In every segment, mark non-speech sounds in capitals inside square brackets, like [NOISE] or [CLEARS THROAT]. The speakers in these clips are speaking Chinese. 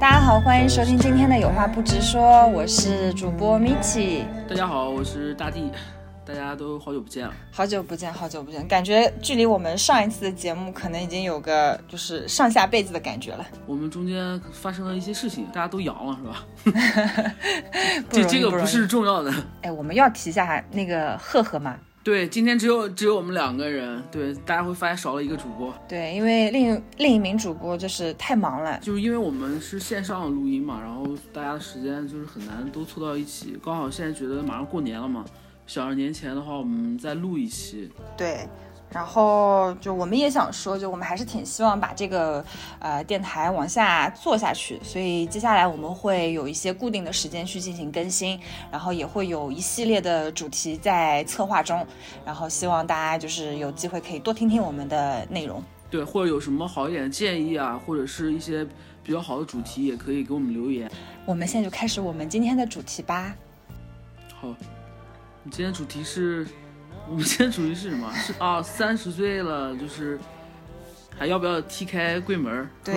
大家好，欢迎收听今天的有话不直说，我是主播米奇。大家好，我是大地，大家都好久不见了。好久不见，好久不见，感觉距离我们上一次的节目可能已经有个就是上下辈子的感觉了。我们中间发生了一些事情，大家都阳了是吧？[LAUGHS] [LAUGHS] 这这个不是重要的。哎，我们要提一下那个赫赫嘛。对，今天只有只有我们两个人，对，大家会发现少了一个主播，对，因为另另一名主播就是太忙了，就是因为我们是线上录音嘛，然后大家的时间就是很难都凑到一起。刚好现在觉得马上过年了嘛，想着年前的话，我们再录一期。对，然后就我们也想说，就我们还是挺希望把这个呃电台往下做下去，所以接下来我们会有一些固定的时间去进行更新，然后也会有一系列的主题在策划中，然后希望大家就是有机会可以多听听我们的内容。对，或者有什么好一点的建议啊，或者是一些比较好的主题，也可以给我们留言。我们现在就开始我们今天的主题吧。好，你今天主题是，我们今天主题是什么？是啊，三十岁了，就是还要不要踢开柜门对，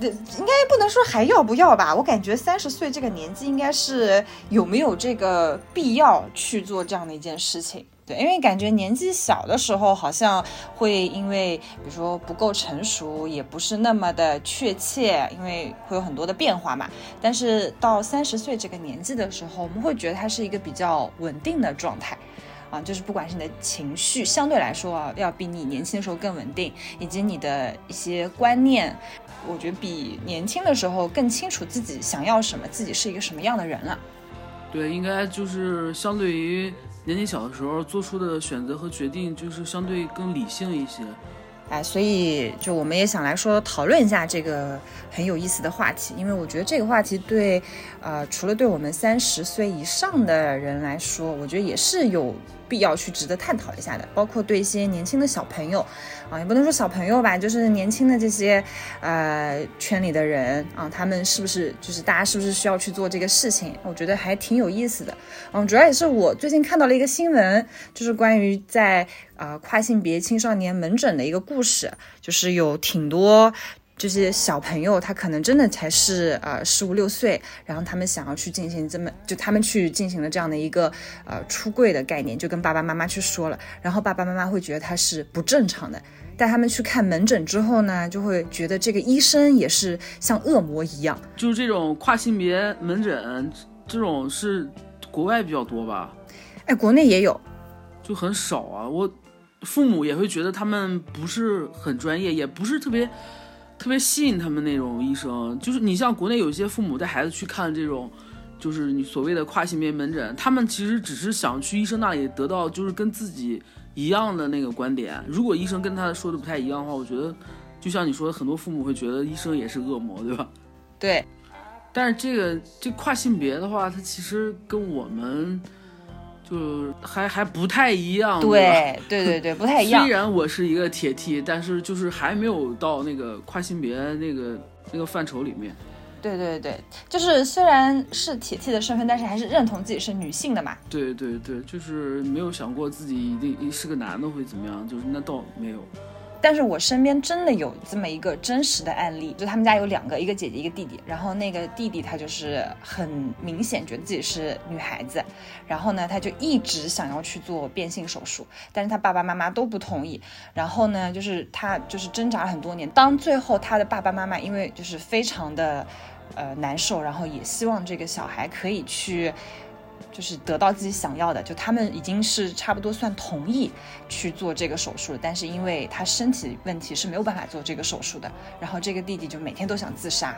应该不能说还要不要吧？我感觉三十岁这个年纪，应该是有没有这个必要去做这样的一件事情。对，因为感觉年纪小的时候，好像会因为比如说不够成熟，也不是那么的确切，因为会有很多的变化嘛。但是到三十岁这个年纪的时候，我们会觉得它是一个比较稳定的状态。啊，就是不管是你的情绪，相对来说啊，要比你年轻的时候更稳定，以及你的一些观念，我觉得比年轻的时候更清楚自己想要什么，自己是一个什么样的人了。对，应该就是相对于年纪小的时候做出的选择和决定，就是相对更理性一些。哎，所以就我们也想来说讨论一下这个很有意思的话题，因为我觉得这个话题对，呃，除了对我们三十岁以上的人来说，我觉得也是有必要去值得探讨一下的，包括对一些年轻的小朋友，啊，也不能说小朋友吧，就是年轻的这些呃圈里的人啊，他们是不是就是大家是不是需要去做这个事情？我觉得还挺有意思的。嗯，主要也是我最近看到了一个新闻，就是关于在啊、呃跨性别青少年门诊的一个故事，就是有挺多。这些小朋友，他可能真的才是呃十五六岁，然后他们想要去进行这么，就他们去进行了这样的一个呃出柜的概念，就跟爸爸妈妈去说了，然后爸爸妈妈会觉得他是不正常的，带他们去看门诊之后呢，就会觉得这个医生也是像恶魔一样，就是这种跨性别门诊，这种是国外比较多吧，哎，国内也有，就很少啊。我父母也会觉得他们不是很专业，也不是特别特别吸引他们那种医生。就是你像国内有一些父母带孩子去看这种，就是你所谓的跨性别门诊，他们其实只是想去医生那里得到就是跟自己一样的那个观点。如果医生跟他说的不太一样的话，我觉得就像你说的，很多父母会觉得医生也是恶魔，对吧？对，但是这个这跨性别的话，它其实跟我们就还还不太一样。对，对对对，不太 [LAUGHS] 一样虽。然我是一个铁 T，但是就是还没有到那个跨性别那个那个范畴里面。对对对，就是虽然是铁 T 的身份，但是还是认同自己是女性的嘛。对对对，就是没有想过自己一定是个男的会怎么样，就是那倒没有。但是我身边真的有这么一个真实的案例，就他们家有两个，一个姐姐一个弟弟，然后那个弟弟他就是很明显觉得自己是女孩子，然后呢他就一直想要去做变性手术，但是他爸爸妈妈都不同意，然后呢就是他就是挣扎了很多年，当最后他的爸爸妈妈因为就是非常的呃难受，然后也希望这个小孩可以去。就是得到自己想要的，就他们已经是差不多算同意去做这个手术了，但是因为他身体问题是没有办法做这个手术的，然后这个弟弟就每天都想自杀。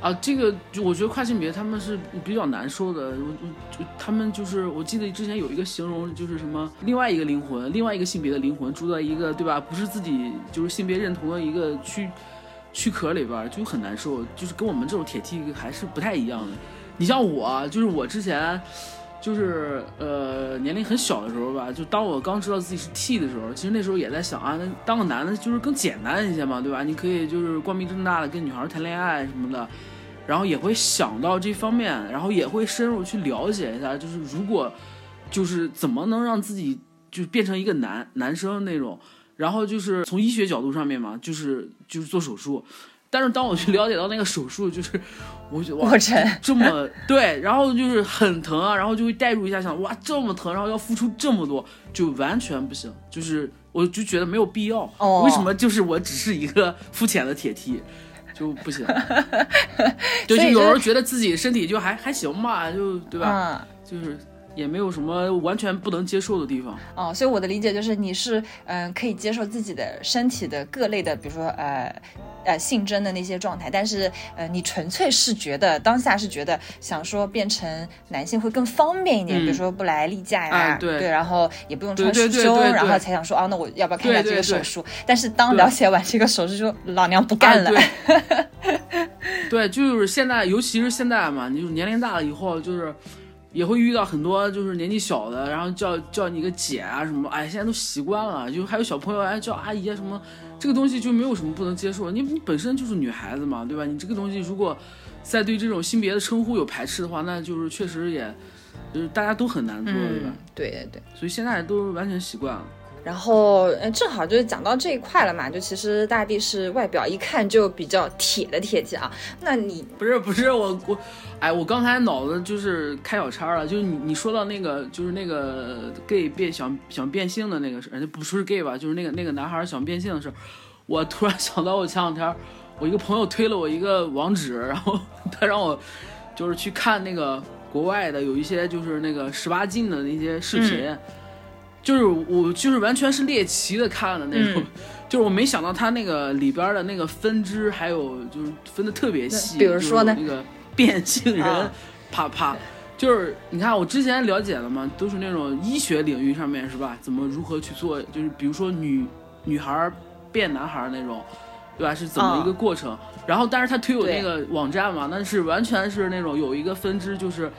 啊，这个就我觉得跨性别他们是比较难受的，我我他们就是我记得之前有一个形容就是什么另外一个灵魂，另外一个性别的灵魂住在一个对吧，不是自己就是性别认同的一个躯躯壳里边，就很难受，就是跟我们这种铁 T 还是不太一样的。你像我，就是我之前就是呃年龄很小的时候吧，就当我刚知道自己是 T 的时候，其实那时候也在想啊，那当个男的就是更简单一些嘛，对吧？你可以就是光明正大的跟女孩谈恋爱什么的，然后也会想到这方面，然后也会深入去了解一下，就是如果就是怎么能让自己就变成一个男男生那种，然后就是从医学角度上面嘛，就是就是做手术。但是当我去了解到那个手术，就是我觉得哇这么对，然后就是很疼啊，然后就会代入一下想哇这么疼，然后要付出这么多，就完全不行，就是我就觉得没有必要。哦为什么就是我只是一个肤浅的铁梯就不行？[LAUGHS] 对，就有时候觉得自己身体就还还行吧，就对吧？嗯。就是也没有什么完全不能接受的地方。哦，所以我的理解就是你是嗯、可以接受自己的身体的各类的，比如说呃呃性征的那些状态，但是呃你纯粹是觉得当下是觉得想说变成男性会更方便一点，嗯比如说不来例假呀，哎对然后也不用穿胸，对对对对然后才想说啊，那我要不要看一下这个手术？但是当了解完这个手术，就说老娘不干了。啊对，[LAUGHS] 对，就是现在，尤其是现在嘛，你就是年龄大了以后，就是也会遇到很多就是年纪小的，然后叫叫你个姐啊什么，哎，现在都习惯了，就还有小朋友哎叫阿姨啊什么，这个东西就没有什么不能接受，你你本身就是女孩子嘛，对吧？你这个东西如果再对这种性别的称呼有排斥的话，那就是确实也就是大家都很难做，对吧嗯？，对对对。所以现在都完全习惯了。然后，嗯，正好就是讲到这一块了嘛，就其实大地是外表一看就比较铁的铁骑啊。那你不是不是我我，哎，我刚才脑子就是开小差了，就是你你说到那个就是那个 gay 变想想变性的那个事儿，不是 gay 吧，就是那个那个男孩想变性的事儿，我突然想到我前两天我一个朋友推了我一个网址，然后 [LAUGHS] 他让我就是去看那个国外的有一些就是那个十八禁的那些视频。就是我就是完全是猎奇的看的那种，嗯 [LAUGHS] 就是我没想到它那个里边的那个分支还有就是分的特别细，比如说那个变性人，啊啪啪，就是你看我之前了解的嘛，都是那种医学领域上面是吧？怎么如何去做？就是比如说女女孩儿变男孩儿那种，对吧？是怎么一个过程？然后但是他推我那个网站嘛，那是完全是那种有一个分支就是。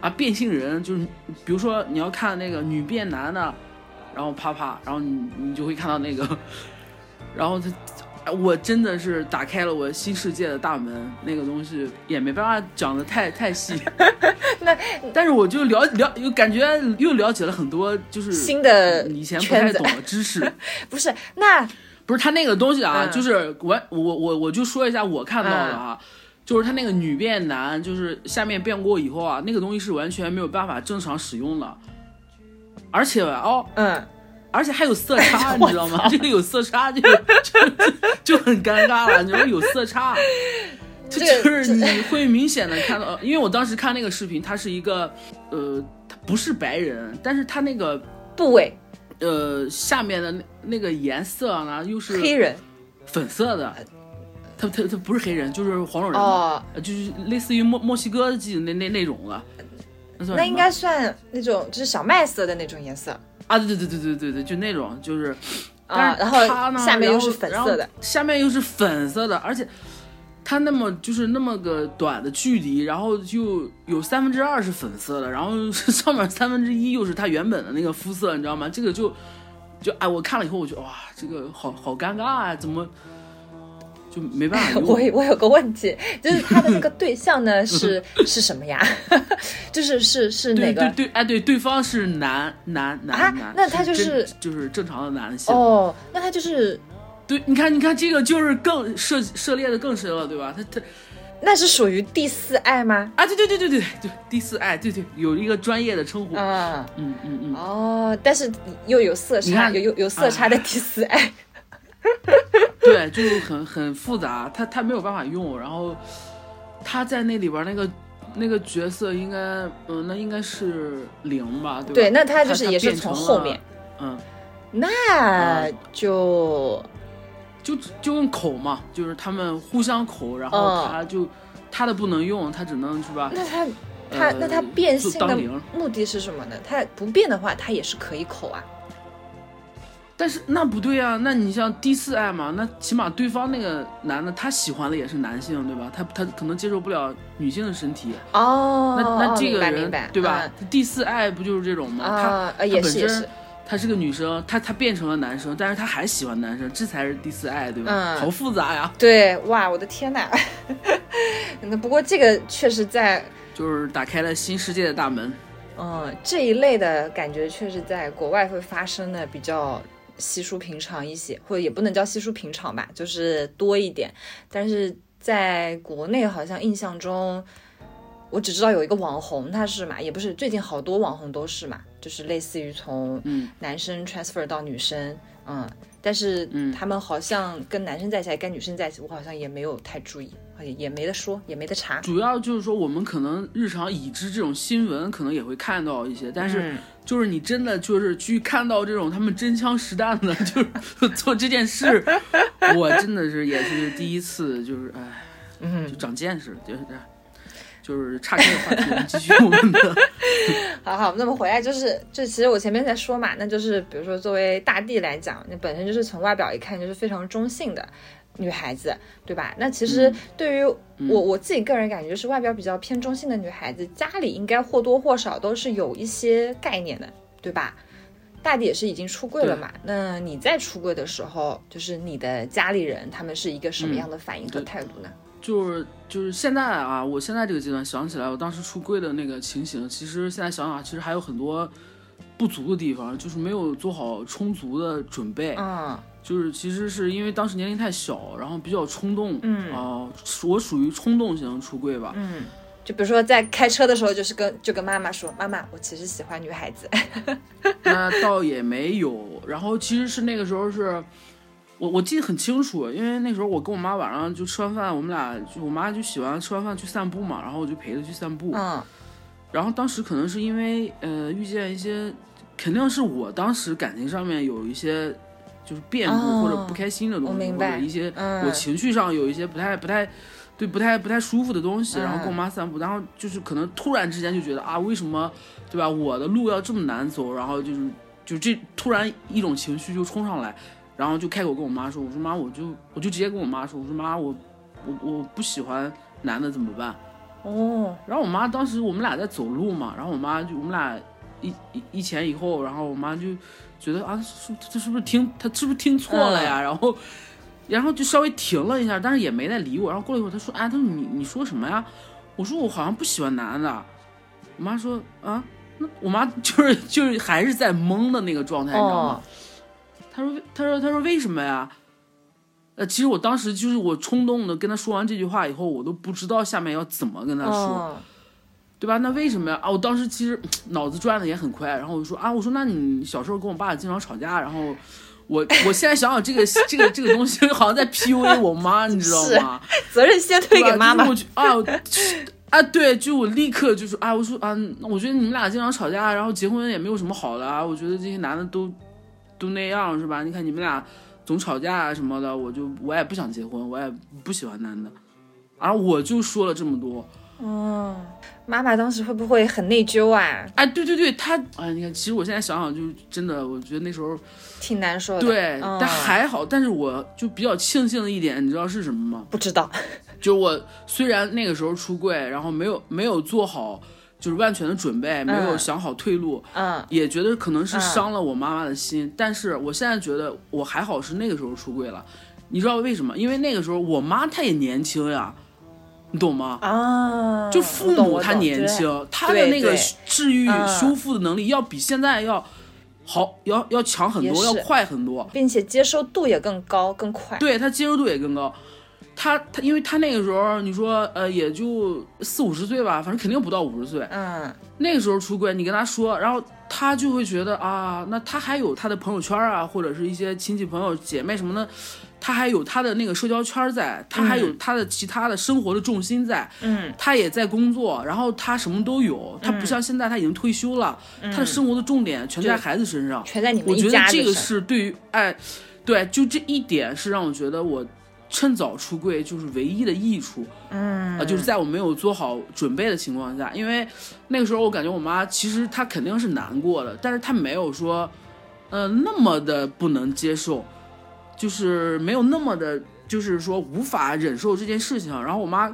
啊，变性人就是，比如说你要看那个女变男的，然后啪啪，然后你你就会看到那个，[LAUGHS] 然后他，哎我真的是打开了我新世界的大门，那个东西也没办法讲的太太细，[LAUGHS] 那但是我就了了，又感觉又了解了很多，就是新的以前不太懂的知识。[LAUGHS] 不是那不是他那个东西啊，嗯就是我我我我就说一下我看到的啊，就是他那个女变男，就是下面变过以后啊，那个东西是完全没有办法正常使用的，而且哦，嗯，而且还有色差，你知道吗？这个有色差就就就很尴尬了，你知道有色差。[LAUGHS] 就这就是你会明显的看到，因为我当时看那个视频，他是一个，呃，他不是白人，但是他那个部位。呃下面的那那个颜色呢又是黑人。粉色的，他他他不是黑人，就是黄种人就是类似于墨墨西哥记那那那种的。那应该算那种就是小麦色的那种颜色啊，对对对对对对对，就那种就是，但啊，是然后它呢下面又是粉色的，下面又是粉色的，而且它那么就是那么个短的距离，然后就有三分之二是粉色的，然后 [LAUGHS] 上面三分之一又是它原本的那个肤色，你知道吗？这个就就哎，我看了以后我觉得哇，这个好好尴尬啊，怎么就没办法用？[LAUGHS] 我我有个问题，就是他的那个对象呢 [LAUGHS] 是是什么呀？[LAUGHS] 就是是是哪个？对对对，哎对，对方是男男男啊男，那他就真是就是正常的男性。哦，那他就是对，你看你看这个就是更涉涉猎的更深了，对吧？他他那是属于第四爱吗？啊，对对对对对对，第四爱，对对，有一个专业的称呼。啊，嗯嗯嗯，哦，但是又有色差，有有有色差的第四爱。[LAUGHS] 对，就是很很复杂，他他没有办法用，然后他在那里边那个那个角色应该，嗯，那应该是零吧，对吧？对，那他就是也是变成了从后面，嗯，那就就就用口嘛，就是他们互相口，然后嗯他就、他的不能用，他只能是吧？那他他、呃那他变性的就当零目的是什么呢？他不变的话，他也是可以口啊。但是那不对啊，那你像第四爱嘛，那起码对方那个男的他喜欢的也是男性，对吧？他他可能接受不了女性的身体，哦，那那这个人白明白，对吧？嗯第四爱不就是这种吗？啊，他呃他本身也是也是，她是个女生，他他变成了男生，但是他还喜欢男生，这才是第四爱，对吧？嗯好复杂呀，对，哇，我的天呐！[LAUGHS] 那不过这个确实在，就是打开了新世界的大门。嗯，这一类的感觉确实在国外会发生的比较稀疏平常一些，或者也不能叫稀疏平常吧，就是多一点。但是在国内好像印象中，我只知道有一个网红，他是嘛，也不是最近好多网红都是嘛，就是类似于从男生 transfer 到女生，嗯。但是他们好像跟男生在一起，跟女生在一起，我好像也没有太注意，也也没得说，也没得查。主要就是说，我们可能日常已知这种新闻，可能也会看到一些，但是就是你真的就是去看到这种他们真枪实弹的，就是 [LAUGHS] 做这件事，我真的是也是第一次，就是哎，嗯，就长见识，就是这样。就是岔开的话题，我们继续我们的。[LAUGHS] 好好，那么回来就是，这其实我前面在说嘛，那就是比如说作为大地来讲，那本身就是从外表一看就是非常中性的女孩子，对吧？那其实对于我我自己个人感觉，就是外表比较偏中性的女孩子，家里应该或多或少都是有一些概念的，对吧？大抵也是已经出柜了嘛？那你在出柜的时候，就是你的家里人他们是一个什么样的反应和态度呢？就是就是现在啊，我现在这个阶段想起来，我当时出柜的那个情形，其实现在想想，其实还有很多不足的地方，就是没有做好充足的准备。嗯，就是其实是因为当时年龄太小，然后比较冲动。嗯啊，我属于冲动型出柜吧。嗯，就比如说在开车的时候，就是跟就跟妈妈说，妈妈，我其实喜欢女孩子。那倒也没有，然后其实是那个时候是。我我记得很清楚，因为那时候我跟我妈晚上就吃完饭，我们俩就我妈就喜欢吃完饭去散步嘛，然后我就陪她去散步。嗯。然后当时可能是因为呃遇见一些，肯定是我当时感情上面有一些就是变故或者不开心的东西，或者一些我情绪上有一些不太不太对不太不太舒服的东西，然后跟我妈散步，然后就是可能突然之间就觉得啊为什么对吧我的路要这么难走，然后就是就这突然一种情绪就冲上来。然后就开口跟我妈说：“我说妈，我就我就直接跟我妈说，我说妈，我我我不喜欢男的怎么办？”哦。然后我妈当时我们俩在走路嘛，然后我妈就我们俩一一一前一后，然后我妈就觉得啊，是这是不是听他是不是听错了呀？然后然后就稍微停了一下，但是也没再理我。然后过了一会儿，他说：“啊，他说你你说什么呀？”我说：“我好像不喜欢男的。”我妈说：“啊，那我妈就是 [LAUGHS] 就是还是在懵的那个状态，你知道吗？”他说：“他说，他说为什么呀？呃，其实我当时就是我冲动的跟他说完这句话以后，我都不知道下面要怎么跟他说，对吧？那为什么呀？啊，我当时其实脑子转的也很快，然后我就说啊，我说那你小时候跟我爸经常吵架，然后我我现在想想这个这个这个东西好像在 PUA 我妈，你知道吗？[LAUGHS] 责任先推给妈妈。啊啊，对，就我立刻就说啊，我说啊，我觉得你们俩经常吵架，然后结婚也没有什么好的啊，我觉得这些男的都。”都那样是吧？你看你们俩总吵架啊什么的，我就我也不想结婚，我也不喜欢男的，啊我就说了这么多。哦，妈妈当时会不会很内疚啊？哎，对对对，她哎，你看，其实我现在想想，就真的，我觉得那时候挺难受的。对，但还好，但是我就比较庆幸的一点，你知道是什么吗？不知道，就我虽然那个时候出柜，然后没有没有做好。就是万全的准备，没有想好退路，嗯，也觉得可能是伤了我妈妈的心。但是我现在觉得我还好，是那个时候出柜了。你知道为什么？因为那个时候我妈她也年轻呀，你懂吗？啊，就父母他年轻，他的那个治愈修复的能力要比现在要好，要要强很多，要快很多，并且接受度也更高，更快。对他接受度也更高。他他，因为他那个时候，你说，呃，也就四五十岁吧，反正肯定不到五十岁。嗯，那个时候出轨，你跟他说，然后他就会觉得啊，那他还有他的朋友圈啊，或者是一些亲戚朋友姐妹什么的，他还有他的那个社交圈在，他还有他的其他的生活的重心在。嗯，他也在工作，然后他什么都有，他不像现在他已经退休了，他的生活的重点全在孩子身上，全在你们我觉得这个是对于哎，对，就这一点是让我觉得我。趁早出柜就是唯一的益处，嗯，啊，就是在我没有做好准备的情况下，因为那个时候我感觉我妈其实她肯定是难过的，但是她没有说，呃，那么的不能接受，就是没有那么的，就是说无法忍受这件事情。然后我妈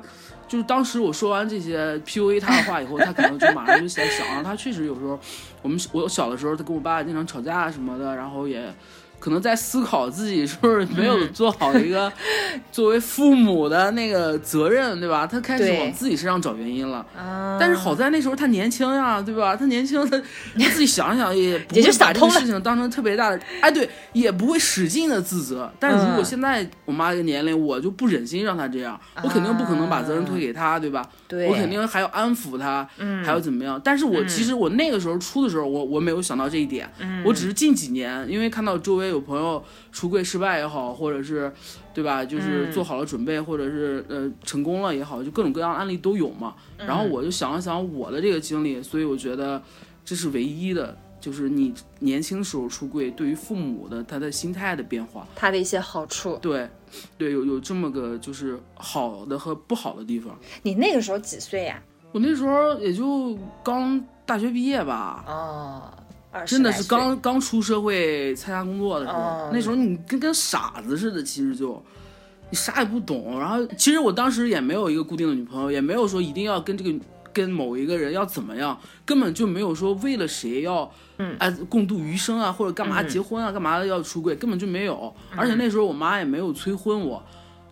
就是当时我说完这些 PUA 她的话以后，她可能就马上就在想，她确实有时候我们我小的时候，她跟我爸经常吵架什么的，然后也。可能在思考自己是不是没有做好一个 [LAUGHS] 作为父母的那个责任，对吧？他开始往自己身上找原因了。啊但是好在那时候他年轻呀，对吧？他年轻，他 [LAUGHS] 他自己想想也不会把这个事情当成特别大的，哎，对，也不会使劲的自责。但是如果嗯现在我妈这个年龄，我就不忍心让她这样，我肯定不可能把责任推给她，对吧？对我肯定还要安抚她，还要怎么样？但是我其实我那个时候出的时候，我我没有想到这一点，我只是近几年因为看到周围有朋友出柜失败也好，或者是。对吧？就是做好了准备，或者是呃成功了也好，就各种各样的案例都有嘛。然后我就想了想我的这个经历，所以我觉得这是唯一的，就是你年轻时候出柜对于父母的他的心态的变化。他的一些好处。对，对，有有这么个就是好的和不好的地方。你那个时候几岁呀、我那时候也就刚大学毕业吧，哦，二十真的是刚刚出社会参加工作的时候，哦那时候你跟跟傻子似的，其实就你啥也不懂。然后其实我当时也没有一个固定的女朋友，也没有说一定要跟这个跟某一个人要怎么样，根本就没有说为了谁要。嗯，哎，共度余生啊，或者干嘛结婚啊，干嘛要出柜，根本就没有。而且那时候我妈也没有催婚我，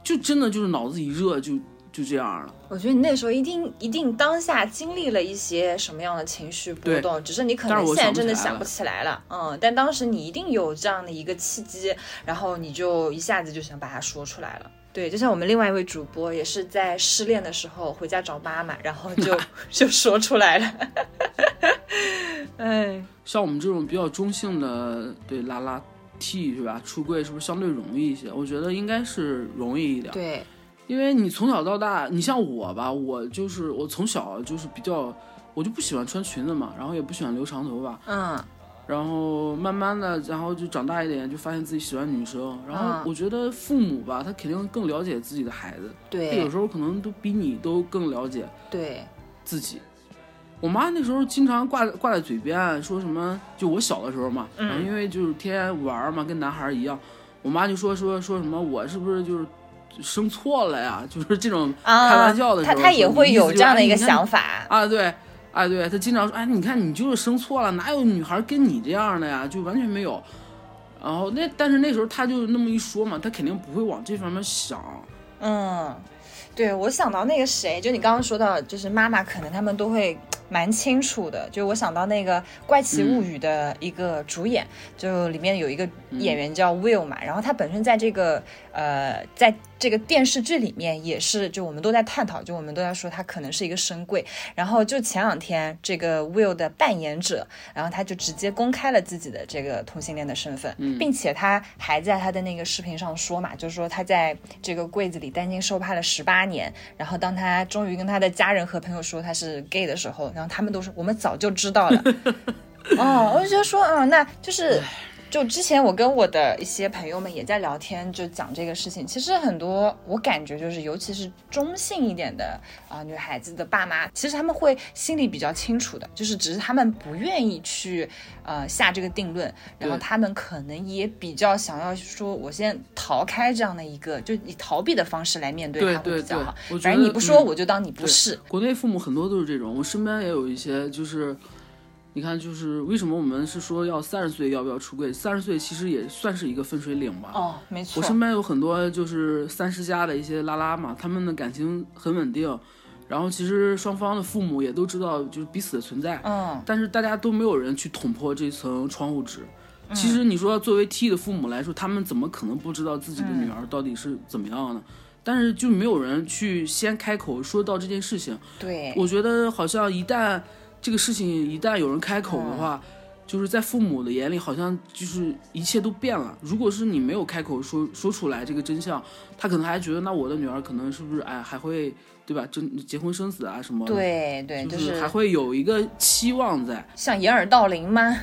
就真的就是脑子一热就就这样了。我觉得你那时候一定一定当下经历了一些什么样的情绪波动，只是你可能现在真的想不想不起来了。嗯，但当时你一定有这样的一个契机，然后你就一下子就想把它说出来了。对，就像我们另外一位主播也是在失恋的时候回家找妈妈，然后就 [LAUGHS] 就说出来了。[LAUGHS] 哎，像我们这种比较中性的，对拉拉 T 是吧？出柜是不是相对容易一些？我觉得应该是容易一点，对，因为你从小到大，你像我吧，我就是我从小就是比较，我就不喜欢穿裙子嘛，然后也不喜欢留长头发，嗯，然后慢慢的，然后就长大一点，就发现自己喜欢女生，然后嗯我觉得父母吧，他肯定更了解自己的孩子，他有时候可能都比你都更了解。对，自己。我妈那时候经常挂挂在嘴边，说什么？就我小的时候嘛，然后因为就是天天玩嘛，跟男孩一样，我妈就说说说什么我是不是就是生错了呀？[LAUGHS] 就是这种啊开玩笑的时候，他他也会有这样的一个想法。啊，对。啊，对他经常说，哎，你看你就是生错了，哪有女孩跟你这样的呀？就完全没有。然后那但是那时候他就那么一说嘛，他肯定不会往这方面想。嗯，对，我想到那个谁，就你刚刚说到，就是妈妈可能他们都会蛮清楚的。就我想到那个《怪奇物语》的一个主演，就里面有一个演员叫 Will 嘛，然后他本身在这个呃，在这个电视剧里面也是，就我们都在探讨，就我们都在说他可能是一个深柜。然后就前两天，这个 Will 的扮演者，然后他就直接公开了自己的这个同性恋的身份，并且他还在他的那个视频上说嘛，就是说他在这个柜子里担惊受怕了十八年，然后当他终于跟他的家人和朋友说他是 gay 的时候，然后他们都说我们早就知道了。[LAUGHS] 哦，我就觉得说，嗯，那就是。就之前我跟我的一些朋友们也在聊天，就讲这个事情。其实很多我感觉就是，尤其是中性一点的啊、女孩子的爸妈，其实他们会心里比较清楚的，就是只是他们不愿意去呃下这个定论，然后他们可能也比较想要说，我先逃开这样的一个，就以逃避的方式来面对它会比较好。反正你不说，嗯我就当你不对是。国内父母很多都是这种，我身边也有一些，就是你看，就是为什么我们是说要三十岁要不要出柜？三十岁其实也算是一个分水岭吧。哦，没错我。身边有很多就是三十加的一些拉拉嘛，他们的感情很稳定，然后其实双方的父母也都知道就是彼此的存在，嗯，但是大家都没有人去捅破这层窗户纸。嗯其实你说作为 T 的父母来说，他们怎么可能不知道自己的女儿到底是怎么样呢？但是就没有人去先开口说到这件事情。对，我觉得好像一旦这个事情一旦有人开口嗯的话，就是在父母的眼里，好像就是一切都变了。如果是你没有开口说说出来这个真相，他可能还觉得那我的女儿可能是不是哎还会对吧？就结婚生子啊什么的。对对，就就是还会有一个期望在，像掩耳盗铃吗？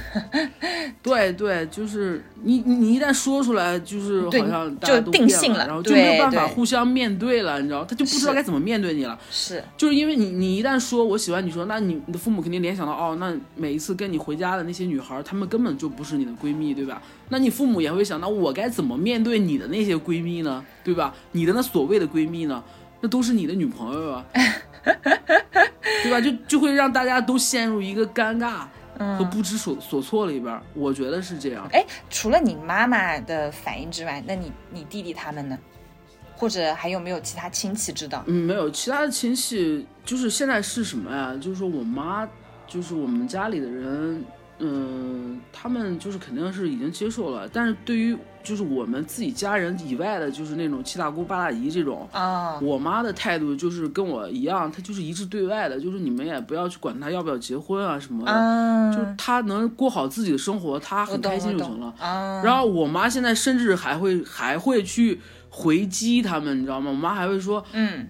[LAUGHS] 对对，就是你你你一旦说出来，就是好像大就家都变定性了了，然后就没有办法互相面对了，你知道，他就不知道该怎么面对你了。是，就是因为你，你一旦说我喜欢你说，那你你的父母肯定联想到哦，那每一次跟你回家的那些女孩，她们根本就不是你的闺蜜，对吧？那你父母也会想到我该怎么面对你的那些闺蜜呢，对吧？你的那所谓的闺蜜呢，那都是你的女朋友啊，[LAUGHS] 对吧？就就会让大家都陷入一个尴尬，和不知所所措里边，我觉得是这样。哎，除了你妈妈的反应之外，那你你弟弟他们呢？或者还有没有其他亲戚知道？嗯，没有，其他的亲戚就是现在是什么呀？就是说我妈，就是我们家里的人，嗯，他们就是肯定是已经接受了，但是对于就是我们自己家人以外的，就是那种七大姑八大姨这种啊，我妈的态度就是跟我一样，她就是一致对外的，就是你们也不要去管她要不要结婚啊什么的，就是她能过好自己的生活，她很开心就行了。然后我妈现在甚至还会还会去。回击他们，你知道吗？我妈还会说，嗯，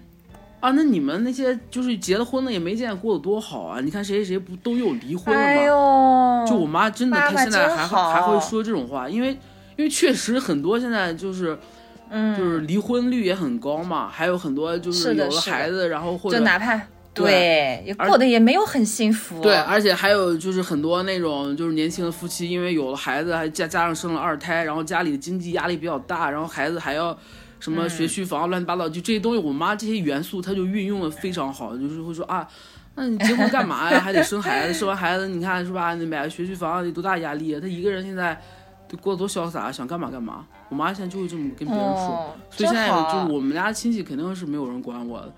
啊，那你们那些就是结了婚的也没见过得多好啊！你看谁谁谁不都有离婚了吗？就我妈真的，她现在还还会说这种话，因为因为确实很多现在就是，嗯，就是离婚率也很高嘛，还有很多就是有了孩子，然后或者就哪怕对也过得也没有很幸福，对，而且还有就是很多那种就是年轻的夫妻，因为有了孩子，还加加上生了二胎，然后家里的经济压力比较大，然后孩子还要。什么学区房乱七八糟，就这些东西，我妈这些元素，她就运用的非常好，就是会说啊，那你结婚干嘛呀？还得生孩子，[LAUGHS] 生完孩子，你看是吧？你买个学区房得多大压力啊？她一个人现在，得过得多潇洒，想干嘛干嘛。我妈现在就会这么跟别人说，所以现在就是我们家亲戚肯定是没有人管我的，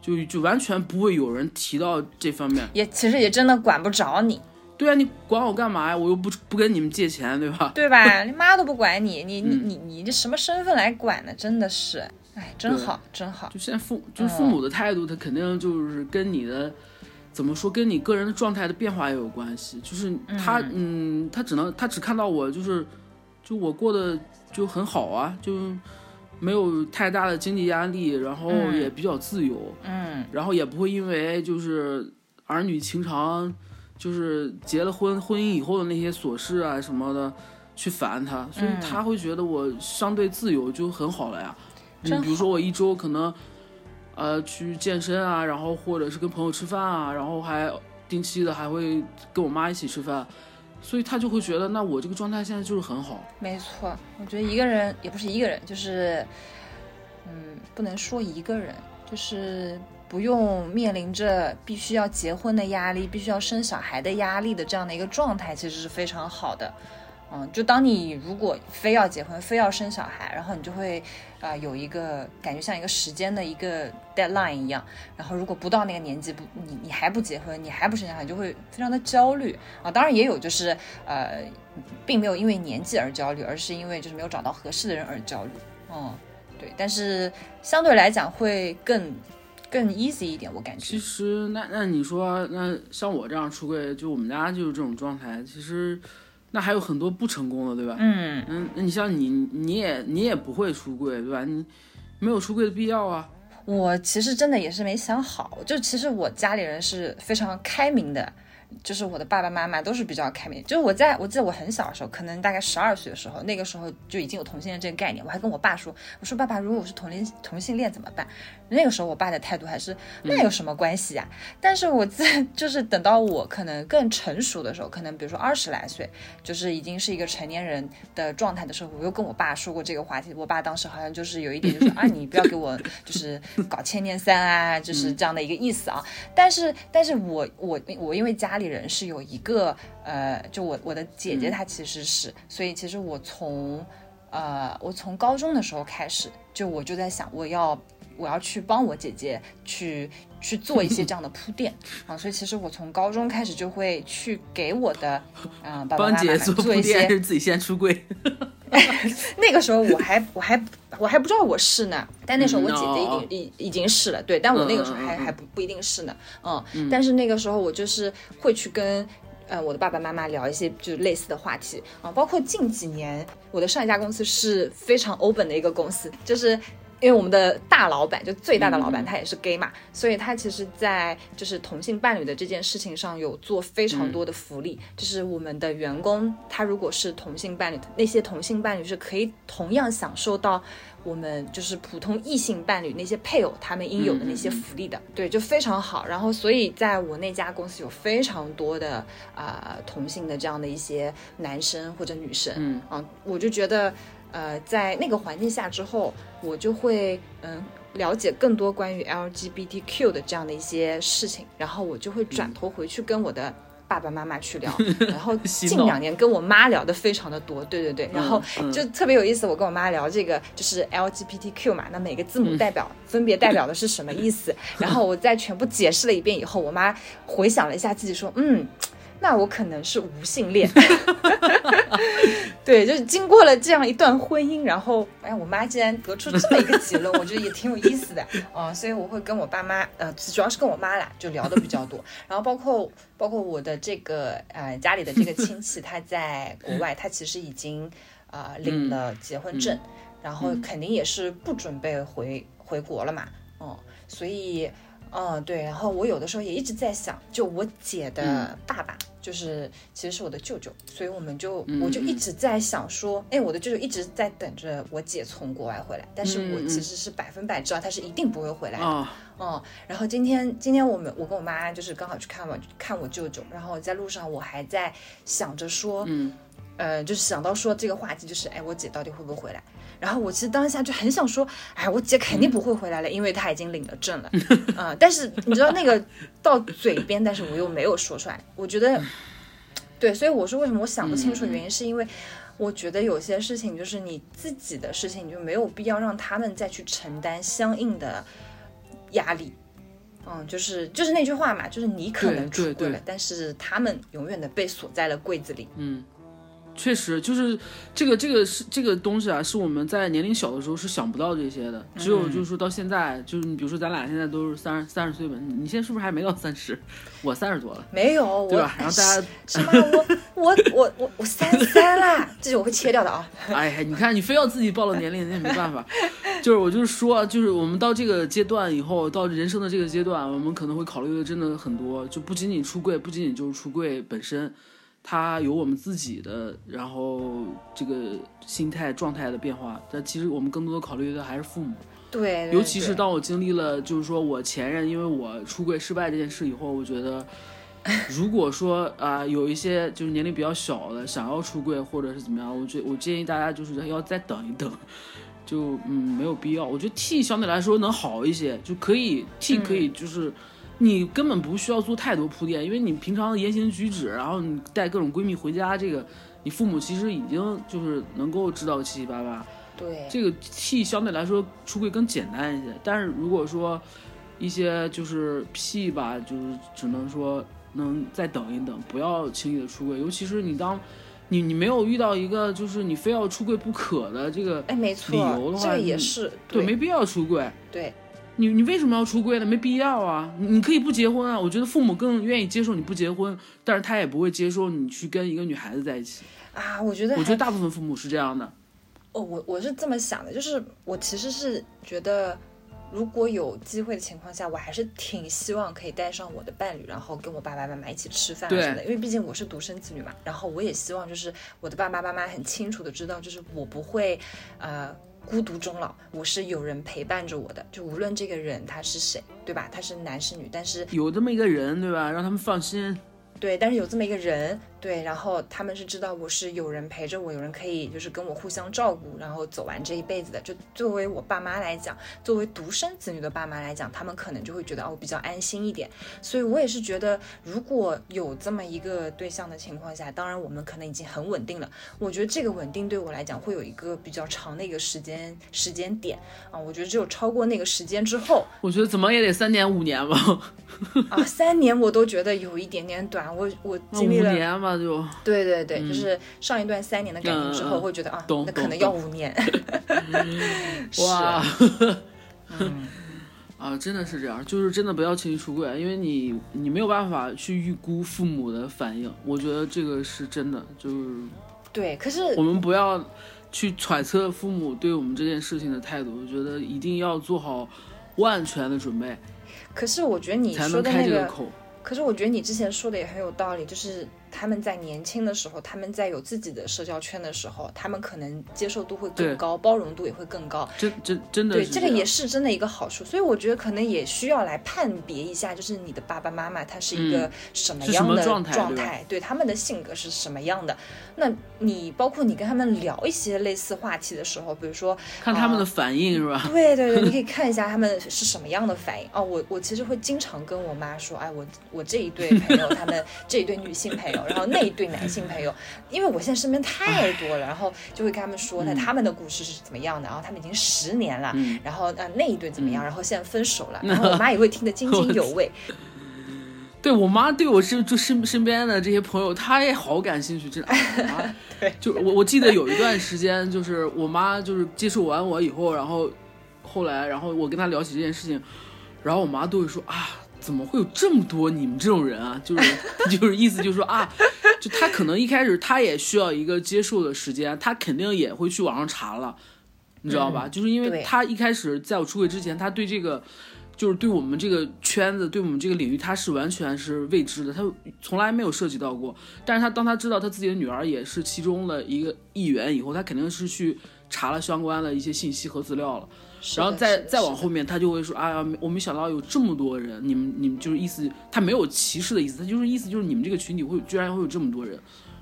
就就完全不会有人提到这方面，也其实也真的管不着你。对啊，你管我干嘛呀？我又不不跟你们借钱，对吧？对吧？[LAUGHS] 你妈都不管你，你你你你这什么身份来管呢？真的是，哎，真好，真好。就现在父就是父母的态度，他肯定就是跟你的怎么说，跟你个人的状态的变化也有关系。就是他，嗯，他只能他只看到我，就是就我过得就很好啊，就没有太大的经济压力，然后也比较自由，嗯，然后也不会因为就是儿女情长。就是结了婚，婚姻以后的那些琐事啊什么的，去烦他，所以他会觉得我相对自由就很好了呀。你比如说我一周可能，呃，去健身啊，然后或者是跟朋友吃饭啊，然后还定期的还会跟我妈一起吃饭，所以他就会觉得那我这个状态现在就是很好。没错，我觉得一个人也不是一个人，就是，嗯，不能说一个人，就是。不用面临着必须要结婚的压力，必须要生小孩的压力的这样的一个状态，其实是非常好的。嗯，就当你如果非要结婚，非要生小孩，然后你就会啊有一个感觉像一个时间的一个 deadline 一样。然后如果不到那个年纪不你你还不结婚，你还不生小孩，就会非常的焦虑啊。当然也有就是呃，并没有因为年纪而焦虑，而是因为就是没有找到合适的人而焦虑。嗯，对。但是相对来讲会更。更 easy 一点，我感觉。其实，那那你说，那像我这样出柜，就我们家就是这种状态。其实，那还有很多不成功的，对吧？嗯嗯，那你像你，你也你也不会出柜，对吧？你没有出柜的必要啊。我其实真的也是没想好，就其实我家里人是非常开明的。就是我的爸爸妈妈都是比较开明，就是我在我记得我很小的时候，可能大概十二岁的时候，那个时候就已经有同性恋这个概念。我还跟我爸说，我说爸爸，如果我是同龄同性恋怎么办？那个时候我爸的态度还是那有什么关系呀？但是我在就是等到我可能更成熟的时候，可能比如说二十来岁，就是已经是一个成年人的状态的时候，我又跟我爸说过这个话题。我爸当时好像就是有一点就是啊，你不要给我 [LAUGHS] 就是搞千年三啊，就是这样的一个意思啊。但是但是我我我因为家里。里人是有一个呃，就我我的姐姐她其实是，所以其实我从呃我从高中的时候开始，就我就在想我要我要去帮我姐姐去去做一些这样的铺垫 [LAUGHS] 啊，所以其实我从高中开始就会去给我的啊爸爸妈妈做一些自己先出柜。[LAUGHS] [LAUGHS] 那个时候我还我还我还不知道我是呢，但那时候我姐姐已经已已经是了，对，但我那个时候还还不不一定是呢，嗯，但是那个时候我就是会去跟呃我的爸爸妈妈聊一些就是类似的话题啊，包括近几年我的上一家公司是非常 open 的一个公司，就是。因为我们的大老板就最大的老板，他也是 gay 嘛，所以他其实，在就是同性伴侣的这件事情上有做非常多的福利，就是我们的员工，他如果是同性伴侣，那些同性伴侣是可以同样享受到我们就是普通异性伴侣那些配偶他们应有的那些福利的，对，就非常好。然后，所以在我那家公司有非常多的啊同性的这样的一些男生或者女生，嗯啊，我就觉得。呃，在那个环境下之后，我就会嗯了解更多关于 LGBTQ 的这样的一些事情，然后我就会转头回去跟我的。爸爸妈妈去聊，[LAUGHS] 然后 [LAUGHS] 近两年跟我妈聊的非常的多，对对对，然后就特别有意思。我跟我妈聊这个就是 LGBTQ 嘛，那每个字母代表分别代表的是什么意思？[LAUGHS] 然后我再全部解释了一遍以后，我妈回想了一下自己说，嗯。那我可能是无性恋，[LAUGHS] 对，就是经过了这样一段婚姻，然后，哎，我妈竟然得出这么一个结论，我觉得也挺有意思的。啊，所以我会跟我爸妈，呃，主要是跟我妈啦，就聊的比较多，然后包括包括我的这个呃家里的这个亲戚，他在国外，他其实已经啊领了结婚证，然后肯定也是不准备回回国了嘛，嗯，所以，嗯，对，然后我有的时候也一直在想，就我姐的爸爸。就是其实是我的舅舅，所以我们就我就一直在想说，哎，我的舅舅一直在等着我姐从国外回来，但是我其实是百分百知道他是一定不会回来的。哦，然后今天今天我们我跟我妈就是刚好去看我看我舅舅，然后在路上我还在想着说，嗯，呃，就是想到说这个话题就是，哎，我姐到底会不会回来？然后我其实当下就很想说，哎，我姐肯定不会回来了，[LAUGHS] 因为她已经领了证了，啊！[LAUGHS] 但是你知道那个到嘴边，但是我又没有说出来。我觉得，对，所以我说为什么我想不清楚，原因是因为我觉得有些事情就是你自己的事情，你就没有必要让他们再去承担相应的压力。嗯，就是就是那句话嘛，就是你可能出轨了，但是他们永远的被锁在了柜子里。嗯。确实，就是这个这个是这个东西啊，是我们在年龄小的时候是想不到这些的。只有就是说到现在，就是你比如说咱俩现在都是三十三十岁吧，你现在是不是还没到三十？我三十多了，没有，对吧？然后大家 [LAUGHS] 什么？我我我我我三三啦，这是我会切掉的啊。哎呀，你看你非要自己暴露年龄，那也没办法。就是我就是说，就是我们到这个阶段以后，到人生的这个阶段，我们可能会考虑的真的很多，就不仅仅出柜，不仅仅就是出柜本身。他有我们自己的，然后这个心态状态的变化，但其实我们更多的考虑的还是父母。对，尤其是当我经历了，就是说我前任因为我出柜失败这件事以后，我觉得，[LAUGHS] 如果说啊有一些就是年龄比较小的想要出柜或者是怎么样，我觉我建议大家就是要再等一等，就嗯没有必要。我觉得 T 相对来说能好一些，就可以 T 可以就是。你根本不需要做太多铺垫，因为你平常的言行举止，然后你带各种闺蜜回家，这个你父母其实已经就是能够知道七七八八。对，这个 T 相对来说出柜更简单一些，但是如果说一些就是 P 吧，就是只能说能再等一等，不要轻易的出柜，尤其是你当你你没有遇到一个就是你非要出柜不可的这个哎没错理由的话，这也是对，没必要出柜。对。你你为什么要出柜呢？没必要啊，你可以不结婚啊。我觉得父母更愿意接受你不结婚，但是他也不会接受你去跟一个女孩子在一起啊。我觉得，我觉得大部分父母是这样的。哦，我我是这么想的，就是我其实是觉得，如果有机会的情况下，我还是挺希望可以带上我的伴侣，然后跟我爸爸妈妈一起吃饭什么的。因为毕竟我是独生子女嘛，然后我也希望就是我的爸爸妈妈很清楚的知道，就是我不会，呃。孤独终老，我是有人陪伴着我的，就无论这个人他是谁，对吧？他是男是女，但是有这么一个人，对吧？让他们放心。对，但是有这么一个人。对，然后他们是知道我是有人陪着我，有人可以就是跟我互相照顾，然后走完这一辈子的。就作为我爸妈来讲，作为独生子女的爸妈来讲，他们可能就会觉得哦，我比较安心一点。所以我也是觉得，如果有这么一个对象的情况下，当然我们可能已经很稳定了。我觉得这个稳定对我来讲会有一个比较长的一个时间时间点啊。我觉得只有超过那个时间之后，我觉得怎么也得三年五年吧。啊，三年我都觉得有一点点短。我我经历了五年吧。就对对对，就是上一段三年的感情之后，会觉得啊，那可能要五年。[LAUGHS] 哇，[LAUGHS] 啊，真的是这样，就是真的不要轻易出柜，因为你你没有办法去预估父母的反应，我觉得这个是真的，就是对。可是我们不要去揣测父母对我们这件事情的态度，我觉得一定要做好万全的准备。可是我觉得你说的那个。可是我觉得你之前说的也很有道理，就是他们在年轻的时候，他们在有自己的社交圈的时候，他们可能接受度会更高，包容度也会更高。真真真的对，这个也是真的一个好处，所以我觉得可能也需要来判别一下，就是你的爸爸妈妈他是一个什么样的状态对吧态，对他们的性格是什么样的。那你包括你跟他们聊一些类似话题的时候，比如说看他们的反应是吧？对对对，你可以 [LAUGHS] 看一下他们是什么样的反应哦。我我其实会经常跟我妈说，哎，我我这一对 [LAUGHS] 朋友，他们这一对女性朋友，然后那一对男性朋友，因为我现在身边太多了，然后就会跟他们说，那他们的故事是怎么样的，然后他们已经十年了，嗯然后呃那一对怎么样，然后现在分手了，[LAUGHS] 然后我妈也会听得津津有味。[LAUGHS] 对我妈对我身就身身边的这些朋友，她也好感兴趣，真的。[LAUGHS] 啊对就我我记得有一段时间，就是我妈就是接触完我以后，然后后来，然后我跟她聊起这件事情，然后我妈都会说啊，怎么会有这么多你们这种人啊？[LAUGHS] 就是 [LAUGHS] 就是意思就是说啊，就他可能一开始他也需要一个接受的时间，他肯定也会去网上查了，你知道吧？就是因为他一开始在我出轨之前，他对这个。就是对我们这个圈子，对我们这个领域，他是完全是未知的，他从来没有涉及到过。但是他当他知道他自己的女儿也是其中的一个一员以后，他肯定是去查了相关的一些信息和资料了。然后再再往后面，他就会说：“哎呀，我没想到有这么多人，你们你们就是意思，他没有歧视的意思，他就是意思就是你们这个群体会居然会有这么多人，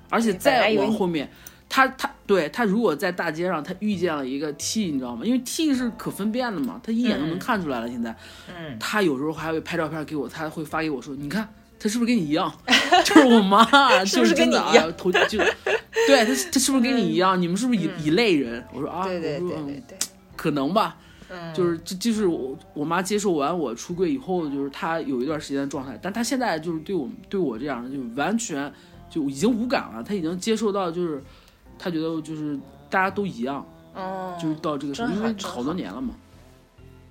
而且再往后面。”他他对他如果在大街上他遇见了一个 T，你知道吗？因为 T 是可分辨的嘛，他一眼就能看出来了。现在，嗯，他有时候还会拍照片给我，他会发给我说：“你看他是不是跟你一样？” [LAUGHS] 就是我妈，就是跟你一样啊，头就对他他是不是跟你一样？你们是不是一一类人？我说啊，对对对对，可能吧。嗯，就是这就是我我妈接受完我出柜以后，就是她有一段时间的状态，但她现在就是对我对我这样的就完全就已经无感了，她已经接受到就是她觉得就是大家都一样，哦，就是到这个时候，因为好多年了嘛。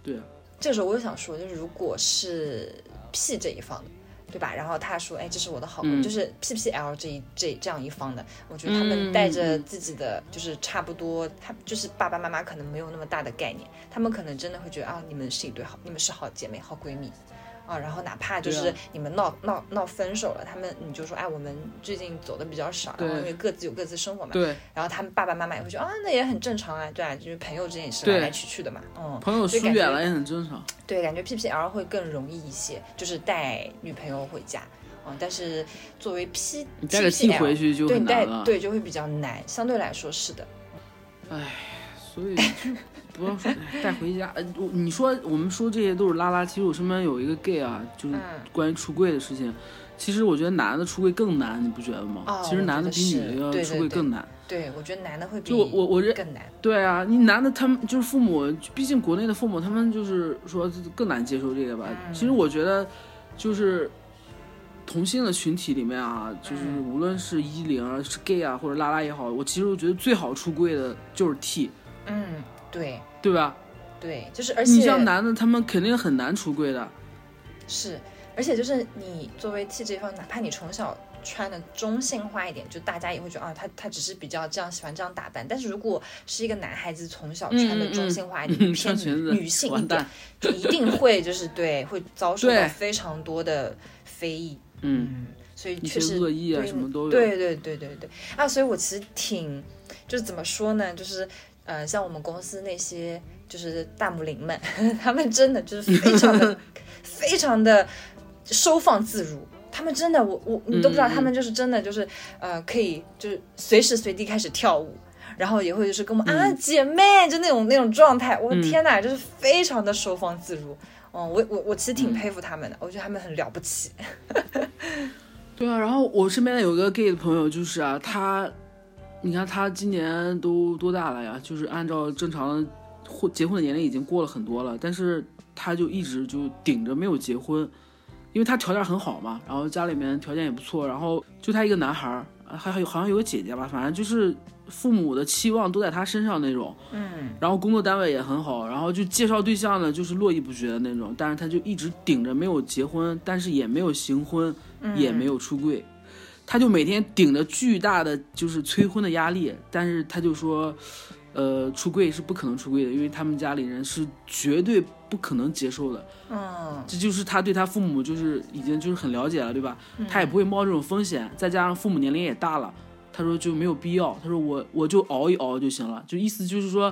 对啊，这个时候我就想说，就是如果是 P 这一方的，对吧？然后他说，哎，这是我的好朋友，嗯就是 PPL 这一这这样一方的，我觉得他们嗯带着嗯自己的，就是差不多，他就是爸爸妈妈可能没有那么大的概念，他们可能真的会觉得啊，你们是一对好，你们是好姐妹、好闺蜜。啊，然后哪怕就是你们闹、闹闹分手了，他们你就说哎，我们最近走的比较少，然后因为各自有各自生活嘛，对，然后他们爸爸妈妈也会觉得啊，那也很正常啊，对啊，就是朋友之间也是来来去去的嘛，嗯，朋友所以感觉疏远了也很正常。对，感觉 PPL 会更容易一些，就是带女朋友回家，嗯，但是作为 P，你带个 T TPL 回去就对你带。对就会比较难，相对来说是的，唉，所以就不要说 [LAUGHS] 带回家。你说我们说这些都是拉拉，其实我身边有一个 gay 啊，就是嗯关于出柜的事情。其实我觉得男的出柜更难，你不觉得吗？哦其实男的比女的要出柜更难。对我觉得男的会比就我我我认更难，对啊，你男的他们就是父母，毕竟国内的父母他们就是说更难接受这个吧。嗯其实我觉得就是同性的群体里面啊，就是嗯无论是一零啊、是 gay 啊或者拉拉也好，我其实我觉得最好出柜的就是 T，嗯，对对吧？对，就是而且你且像男的，他们肯定很难出柜的。是，而且就是你作为 T 这一方，哪怕你从小穿的中性化一点，就大家也会觉得啊，他他只是比较这样喜欢这样打扮。但是如果是一个男孩子从小穿的中性化一嗯点，穿裙女性一点，就一定会就是对会遭受到非常多的非议。嗯，嗯，所以确实恶意啊对什么都有。对对对对对啊，所以我其实挺，就是怎么说呢，就是呃，像我们公司那些就是大母灵们，[LAUGHS] 他们真的就是非常的 [LAUGHS] 非常的收放自如。他们真的，我我你都不知道，他们就是真的就是呃，可以就是随时随地开始跳舞，然后也会就是跟我们、啊姐妹就那种那种状态，我的嗯天哪，就是非常的收放自如。嗯、我我我其实嗯挺佩服他们的，我觉得他们很了不起。[LAUGHS] 对啊，然后我身边有个 gay 的朋友，就是啊，他，你看他今年都多大了呀？就是按照正常的婚结婚的年龄已经过了很多了，但是他就一直就顶着没有结婚，因为他条件很好嘛，然后家里面条件也不错，然后就他一个男孩儿，还还有好像有个姐姐吧，反正就是父母的期望都在他身上那种。嗯，然后工作单位也很好，然后就介绍对象呢，就是络绎不绝的那种，但是他就一直顶着没有结婚，但是也没有行婚，也没有出柜，他就每天顶着巨大的就是催婚的压力，但是他就说，呃，出柜是不可能出柜的，因为他们家里人是绝对不可能接受的。嗯，这就是他对他父母就是已经就是很了解了，对吧？他也不会冒这种风险，再加上父母年龄也大了，他说就没有必要。他说我我就熬一熬就行了，就意思就是说，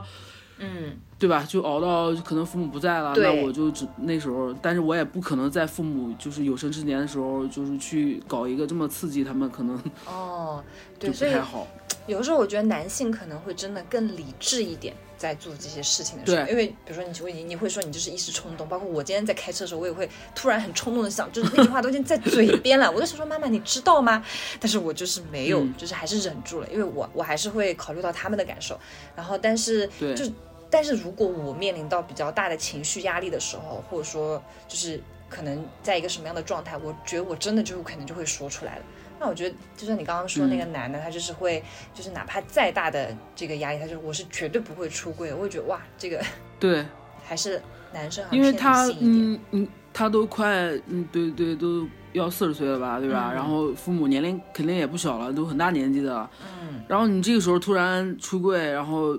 嗯，对吧？就熬到可能父母不在了，那我就只那时候，但是我也不可能在父母就是有生之年的时候，就是去搞一个这么刺激他们，可能哦，[LAUGHS] 对，不所以太好。有的时候我觉得男性可能会真的更理智一点，在做这些事情的时候，因为比如说你会你你会说你就是一时冲动，包括我今天在开车的时候，我也会突然很冲动的想，就是那句话都已经在嘴边了，[LAUGHS] 我就想说妈妈你知道吗？但是我就是没有，嗯就是还是忍住了，因为我我还是会考虑到他们的感受，然后但是对就但是如果我面临到比较大的情绪压力的时候，或者说就是可能在一个什么样的状态，我觉得我真的就可能就会说出来了。那我觉得，就像你刚刚说那个男的，他就是会，就是哪怕再大的这个压力，他就我是绝对不会出柜的。我会觉得哇，这个对，[LAUGHS] 还是男生好因为他。嗯嗯，他都快嗯对对都要四十岁了吧，对吧？嗯然后父母年龄肯定也不小了，都很大年纪的。嗯，然后你这个时候突然出柜，然后，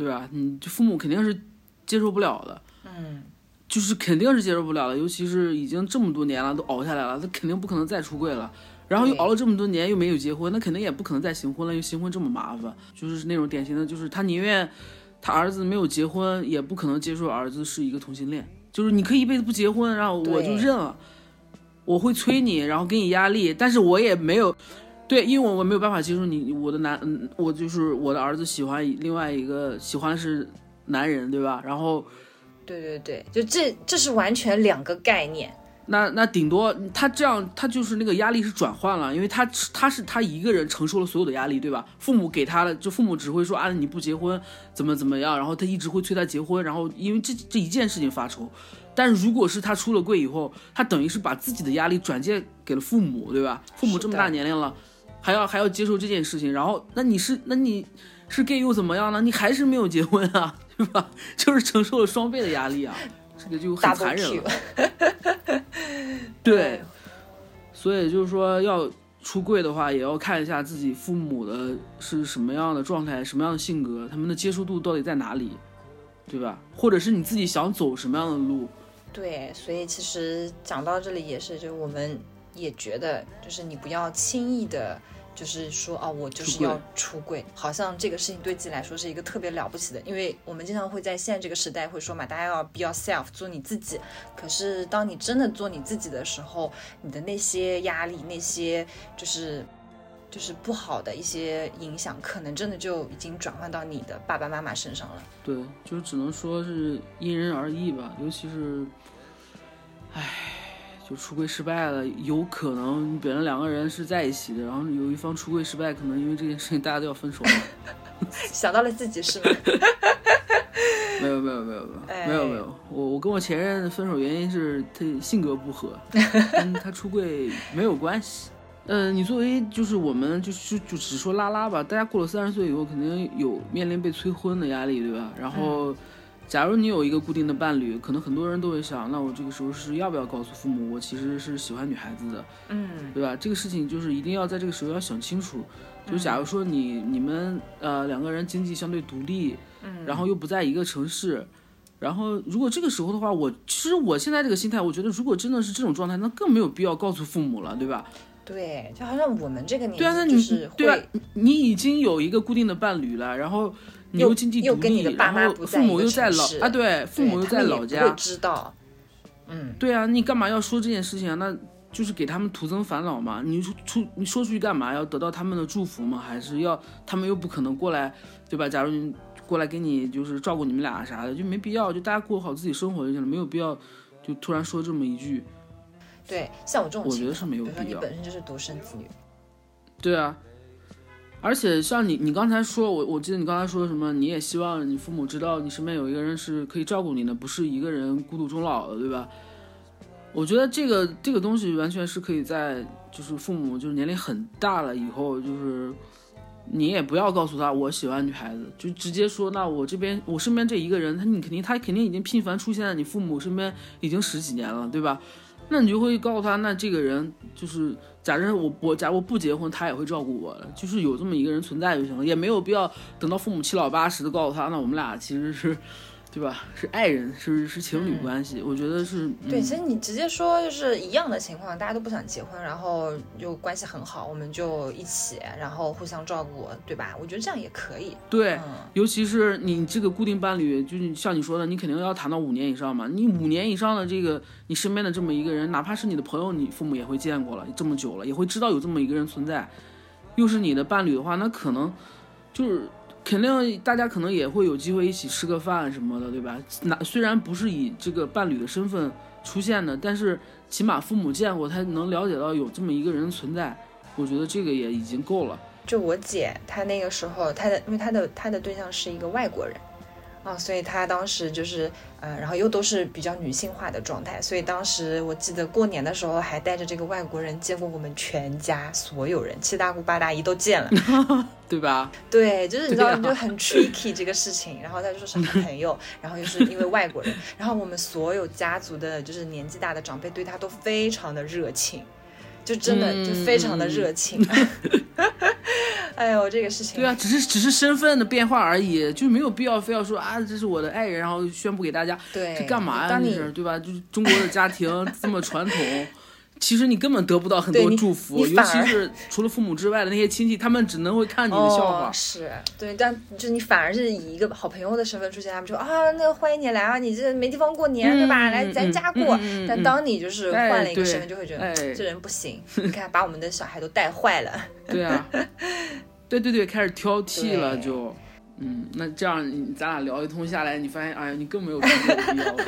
对吧？你这父母肯定是接受不了的，嗯，就是肯定是接受不了的。尤其是已经这么多年了，都熬下来了，他肯定不可能再出柜了。然后又熬了这么多年，又没有结婚，那肯定也不可能再行婚了。又行婚这么麻烦，就是那种典型的，就是他宁愿他儿子没有结婚，也不可能接受儿子是一个同性恋。就是你可以一辈子不结婚，然后我就认了，我会催你，然后给你压力，但是我也没有。对，因为我我没有办法接受你，我的男，嗯，我就是我的儿子喜欢另外一个喜欢的是男人，对吧？然后对对对，就这这是完全两个概念。那那顶多他这样，他就是那个压力是转换了，因为他他是他一个人承受了所有的压力，对吧？父母给他的，就父母只会说啊你不结婚怎么怎么样，然后他一直会催他结婚，然后因为这这一件事情发愁。但是如果是他出了柜以后，他等于是把自己的压力转借给了父母，对吧？父母这么大年龄了，还要还要接受这件事情，然后那你是那你是 gay 又怎么样呢？你还是没有结婚啊，[LAUGHS] 对吧？就是承受了双倍的压力啊，这个就很残忍了。[LAUGHS] 对，所以就是说要出柜的话，也要看一下自己父母的是什么样的状态、什么样的性格，他们的接受度到底在哪里，对吧？或者是你自己想走什么样的路？对，所以其实讲到这里也是，就是我们也觉得，就是你不要轻易的，就是说哦，我就是要出柜，好像这个事情对自己来说是一个特别了不起的，因为我们经常会在现在这个时代会说嘛，大家要 be yourself，做你自己。可是当你真的做你自己的时候，你的那些压力，那些就是。就是不好的一些影响，可能真的就已经转换到你的爸爸妈妈身上了。对，就只能说是因人而异吧。尤其是，唉，就出柜失败了，有可能本来两个人是在一起的，然后有一方出柜失败，可能因为这件事情大家都要分手了。[LAUGHS] 想到了自己是吗？没有没有没有没有哎没有没有，我我跟我前任分手原因是他性格不合，[LAUGHS] 跟他出柜没有关系。呃，你作为就是我们就就就只说拉拉吧，大家过了三十岁以后，肯定有面临被催婚的压力，对吧？然后，假如你有一个固定的伴侣，可能很多人都会想，那我这个时候是要不要告诉父母，我其实是喜欢女孩子的，嗯，对吧？这个事情就是一定要在这个时候要想清楚。就假如说你你们呃两个人经济相对独立，嗯然后又不在一个城市，然后如果这个时候的话，我其实我现在这个心态，我觉得如果真的是这种状态，那更没有必要告诉父母了，对吧？对，就好像我们这个年对啊，那你纪就是对你已经有一个固定的伴侣了，然后你又经济独立，然后父母又在老啊，对，父母又在老家会，知道，嗯，对啊，你干嘛要说这件事情啊？那就是给他们徒增烦恼嘛。你出出你说出去干嘛？要得到他们的祝福吗？还是要他们又不可能过来，对吧？假如你过来给你就是照顾你们俩啥的，就没必要，就大家过好自己生活就行了，没有必要就突然说这么一句。对，像我这种，我觉得是没有必要本身就是独生子女，对啊，而且像你，你刚才说，我我记得你刚才说什么，你也希望你父母知道你身边有一个人是可以照顾你的，不是一个人孤独终老的，对吧？我觉得这个这个东西完全是可以在就是父母就是年龄很大了以后，就是你也不要告诉他我喜欢女孩子，就直接说那我这边我身边这一个人，他你肯定他肯定已经频繁出现在你父母身边已经十几年了，对吧？那你就会告诉他，那这个人就是假设我我假如我不结婚，他也会照顾我的，就是有这么一个人存在就行了，也没有必要等到父母七老八十的告诉他，那我们俩其实是。对吧？是爱人，是是情侣关系，我觉得是。对，其实你直接说就是一样的情况，大家都不想结婚，然后又关系很好，我们就一起，然后互相照顾，对吧？我觉得这样也可以。对，尤其是你这个固定伴侣，就是像你说的，你肯定要谈到五年以上嘛。你五年以上的这个你身边的这么一个人，哪怕是你的朋友，你父母也会见过了这么久了，也会知道有这么一个人存在，又是你的伴侣的话，那可能就是。肯定，大家可能也会有机会一起吃个饭什么的，对吧？那虽然不是以这个伴侣的身份出现的，但是起码父母见过，他能了解到有这么一个人存在，我觉得这个也已经够了。就我姐，她那个时候，她的因为她的她的对象是一个外国人。啊，所以他当时就是，呃，然后又都是比较女性化的状态，所以当时我记得过年的时候还带着这个外国人见过我们全家所有人，七大姑八大姨都见了，[LAUGHS] 对吧？对，就是你知道就很 tricky 这个事情，然后他就说是好朋友，然后又是因为外国人，然后我们所有家族的就是年纪大的长辈对他都非常的热情。就真的就非常的热情 [LAUGHS] [LAUGHS] 哎呦，这个事情对啊，只是只是身份的变化而已，就没有必要非要说啊，这是我的爱人，然后宣布给大家，对，干嘛呀？这是对吧？就是中国的家庭这么传统。其实你根本得不到很多祝福，尤其是 [LAUGHS] 除了父母之外的那些亲戚，他们只能会看你的笑话。是对，但就是你反而是以一个好朋友的身份出现，他们说啊，那欢迎你来啊，你这没地方过年对吧？来咱家过。但当你就是换了一个身份，就会觉得这人不行，你看把我们的小孩都带坏了。对啊，对对对，开始挑剔了就。嗯，那这样你咱俩聊一通下来，你发现，哎呀，你更没有必要了。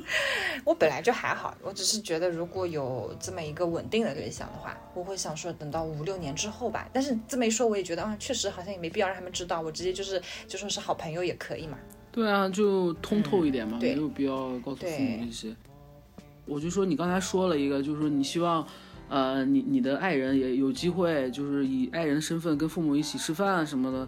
[LAUGHS] 我本来就还好，我只是觉得如果有这么一个稳定的对象的话，我会想说等到五六年之后吧。但是这么一说，我也觉得啊，确实好像也没必要让他们知道，我直接就是就说是好朋友也可以嘛。对啊，就通透一点嘛，没有必要告诉父母这些。我就说你刚才说了一个，就是说你希望，呃，你你的爱人也有机会，就是以爱人的身份跟父母一起吃饭什么的。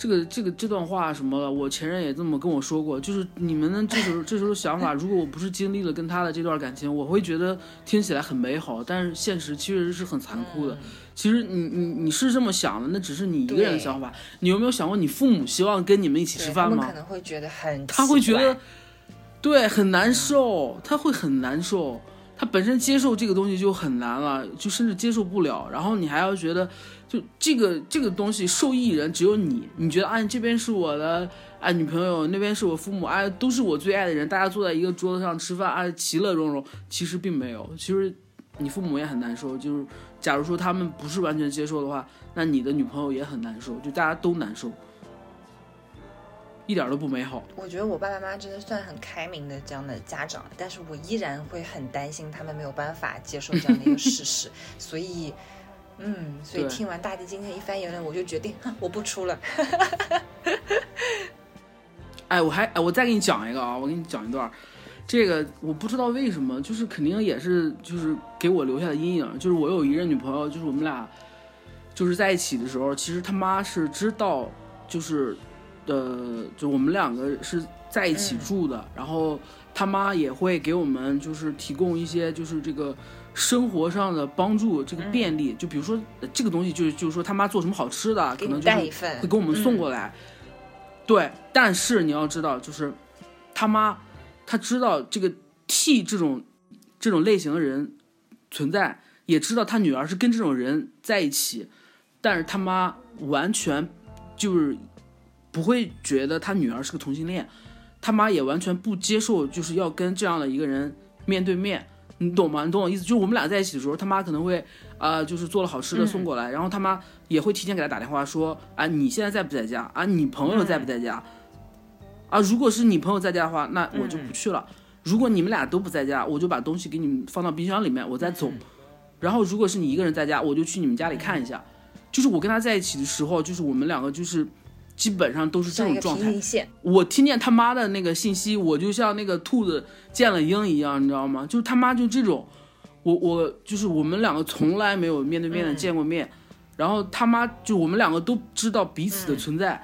这个这个这段话什么的？我前任也这么跟我说过，就是你们的这时候这时候想法，如果我不是经历了跟他的这段感情，我会觉得听起来很美好，但是现实确实是很残酷的。其实你你你是这么想的，那只是你一个人的想法。你有没有想过，你父母希望跟你们一起吃饭吗？他可能会觉得很，他会觉得，对，很难受，他会很难受。他本身接受这个东西就很难了，就甚至接受不了。然后你还要觉得。就这个这个东西，受益人只有你。你觉得啊，这边是我的啊女朋友，那边是我父母，啊，都是我最爱的人，大家坐在一个桌子上吃饭，啊，其乐融融。其实并没有，其实你父母也很难受。就是假如说他们不是完全接受的话，那你的女朋友也很难受，就大家都难受，一点都不美好。我觉得我爸爸妈妈真的算很开明的这样的家长，但是我依然会很担心他们没有办法接受这样的一个事实，[LAUGHS] 所以。嗯，所以听完大地今天一番言论，我就决定 [LAUGHS] 我不出了。[LAUGHS] 哎，我还哎，我再给你讲一个啊，我给你讲一段，这个我不知道为什么，就是肯定也是就是给我留下的阴影，就是我有一任女朋友，就是我们俩就是在一起的时候，其实他妈是知道，就是呃，就我们两个是在一起住的，然后他妈也会给我们就是提供一些就是这个。生活上的帮助，这个便利，就比如说这个东西，就是就是说他妈做什么好吃的，可能就是会给我们送过来。对，但是你要知道，就是他妈他知道这个 T 这种这种类型的人存在，也知道他女儿是跟这种人在一起，但是他妈完全就是不会觉得他女儿是个同性恋，他妈也完全不接受，就是要跟这样的一个人面对面。你懂吗？你懂我意思？就是我们俩在一起的时候，他妈可能会，呃，就是做了好吃的送过来，然后他妈也会提前给他打电话说，啊，你现在在不在家？啊，你朋友在不在家？啊，如果是你朋友在家的话，那我就不去了。如果你们俩都不在家，我就把东西给你们放到冰箱里面，我再走。然后如果是你一个人在家，我就去你们家里看一下。就是我跟他在一起的时候，就是我们两个就是。基本上都是这种状态。我听见他妈的那个信息，我就像那个兔子见了鹰一样，你知道吗？就是他妈就这种，我我就是我们两个从来没有面对面的见过面，然后他妈就我们两个都知道彼此的存在，